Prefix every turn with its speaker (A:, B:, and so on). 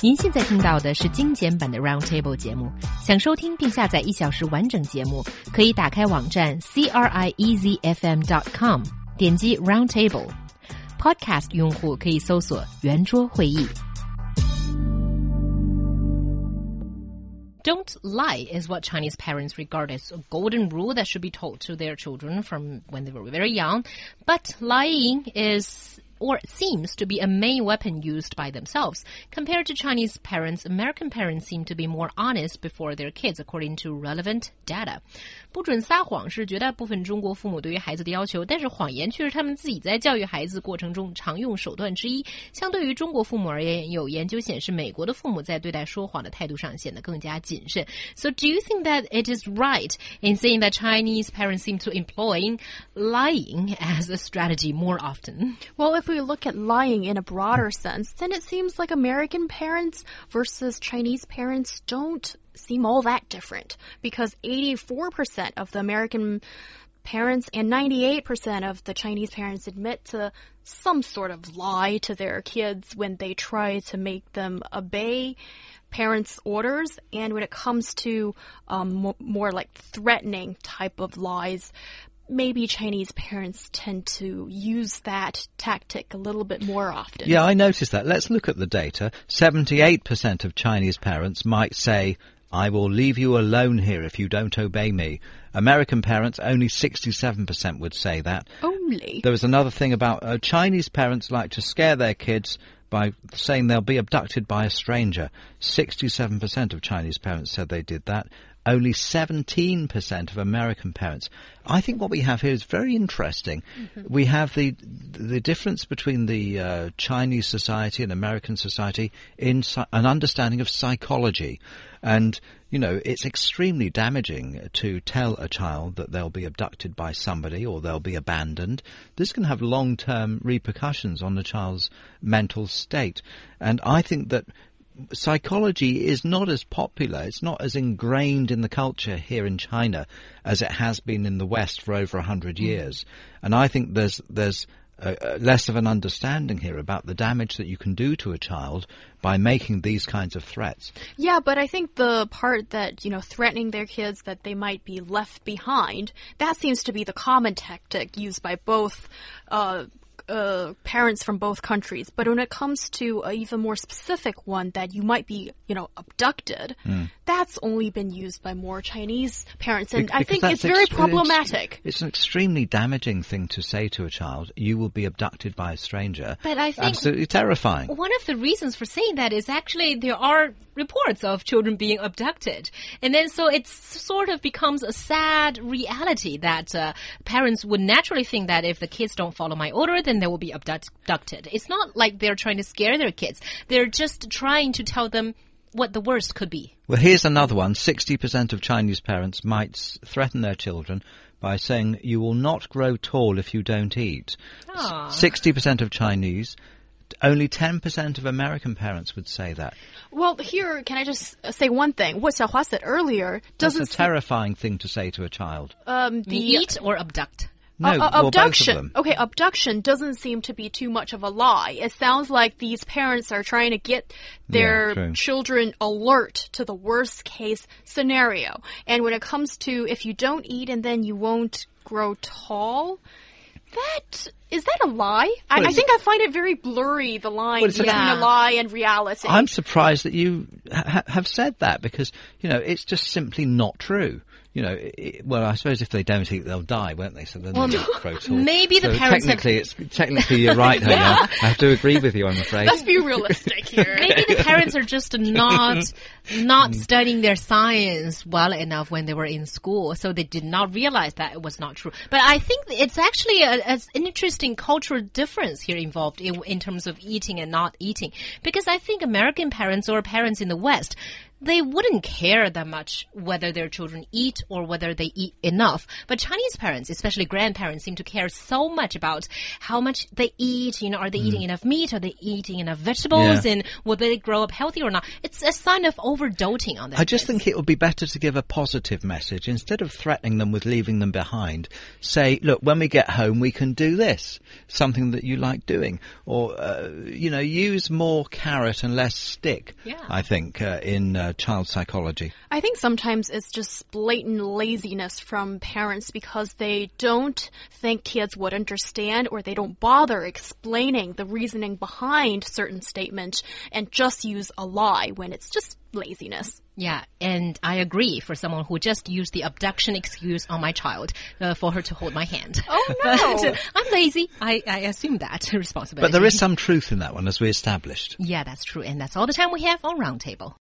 A: 您现在听到的是精简版的 Roundtable 节目。想收听并下载一小时完整节目，可以打开网站 c r i e z f m dot com，点击 Roundtable。Podcast 用户可以搜索圆桌会议。Don't lie is what Chinese parents regard as a golden rule that should be taught to their children from when they were very young. But lying is or seems to be a main weapon used by themselves. Compared to Chinese parents, American parents seem to be more honest before their kids, according to relevant data. 不准撒谎是绝大部分中国父母对于孩子的要求，但是谎言却是他们自己在教育孩子过程中常用手段之一。相对于中国父母而言，有研究显示，美国的父母在对待说谎的态度上显得更加谨慎。So, do you think that it is right in saying that Chinese parents seem to employ lying as a strategy more often?
B: Well, if we look at lying in a broader sense, then it seems like American parents versus Chinese parents don't seem all that different because 84% of the American parents and 98% of the Chinese parents admit to some sort of lie to their kids when they try to make them obey parents' orders. And when it comes to um, more like threatening type of lies, maybe Chinese parents tend to use that tactic a little bit more often.
C: Yeah, I noticed that. Let's look at the data. 78% of Chinese parents might say, I will leave you alone here if you don't obey me. American parents, only 67% would say that.
B: Only?
C: There was another thing about uh, Chinese parents like to scare their kids by saying they'll be abducted by a stranger. 67% of Chinese parents said they did that only 17% of American parents. I think what we have here is very interesting. Mm-hmm. We have the the difference between the uh, Chinese society and American society in an understanding of psychology. And, you know, it's extremely damaging to tell a child that they'll be abducted by somebody or they'll be abandoned. This can have long term repercussions on the child's mental state. And I think that psychology is not as popular, it's not as ingrained in the culture here in China as it has been in the West for over a hundred mm. years. And I think there's there's a less of an understanding here about the damage that you can do to a child by making these kinds of threats.
B: Yeah, but I think the part that, you know, threatening their kids that they might be left behind, that seems to be the common tactic used by both uh, uh, parents from both countries. But when it comes to an even more specific one that you might be, you know, abducted, mm. that's only been used by more Chinese parents, and I think it's very problematic.
C: It's, it's, an extremely damaging thing to say to a child. You will be abducted by a stranger.
A: But I think
C: absolutely terrifying.
A: One of the reasons for saying that is actually there are reports of children being abducted, and then so it sort of becomes a sad reality that uh, parents would naturally think that if the kids don't follow my order, then they will be abducted. It's not like they're trying to scare their kids. They're just trying to tell them what the worst could be.
C: Well, here's another one. 60% of Chinese parents might threaten their children by saying, you will not grow tall if you don't eat.
A: Aww.
C: 60% of Chinese, only 10% of American parents would say that.
B: Well, here, can I just say one thing? What Xiaohua said earlier doesn't...
C: That's a terrifying thing to say to a child.
B: Um, the,
A: eat or abduct?
C: No,
B: uh,
C: well,
B: abduction. Okay, abduction doesn't seem to be too much of a lie. It sounds like these parents are trying to get their yeah, children alert to the worst case scenario. And when it comes to if you don't eat and then you won't grow tall, that is that a lie? I, I, think I find it very blurry the line well, between yeah. a lie and reality.
C: I'm surprised that you ha have said that because you know it's just simply not true you know, it, well, I suppose if they don't eat, they'll die, won't they? So then well,
A: maybe the
C: so
A: parents.
C: Technically, have... it's technically you're right. yeah. I have to agree with you. I'm afraid.
B: Let's be realistic here.
A: maybe the parents are just not not studying their science well enough when they were in school, so they did not realize that it was not true. But I think it's actually a, a, an interesting cultural difference here involved in, in terms of eating and not eating, because I think American parents or parents in the West they wouldn't care that much whether their children eat or whether they eat enough. But Chinese parents, especially grandparents, seem to care so much about how much they eat. You know, are they mm. eating enough meat? Are they eating enough vegetables? Yeah. And will they grow up healthy or not? It's a sign of overall overdoting on that.
C: I just think it would be better to give a positive message instead of threatening them with leaving them behind. Say, look, when we get home, we can do this, something that you like doing, or uh, you know, use more carrot and less stick.
A: Yeah.
C: I think uh, in uh, child psychology.
B: I think sometimes it's just blatant laziness from parents because they don't think kids would understand or they don't bother explaining the reasoning behind certain statement and just use a lie when it's just laziness.
A: Yeah, and I agree for someone who just used the abduction excuse on my child uh, for her to hold my hand.
B: Oh,
A: But
B: no.
A: uh, I'm lazy. I, I assume that responsibility.
C: But there is some truth in that one, as we established.
A: Yeah, that's true. And that's all the time we have on Roundtable.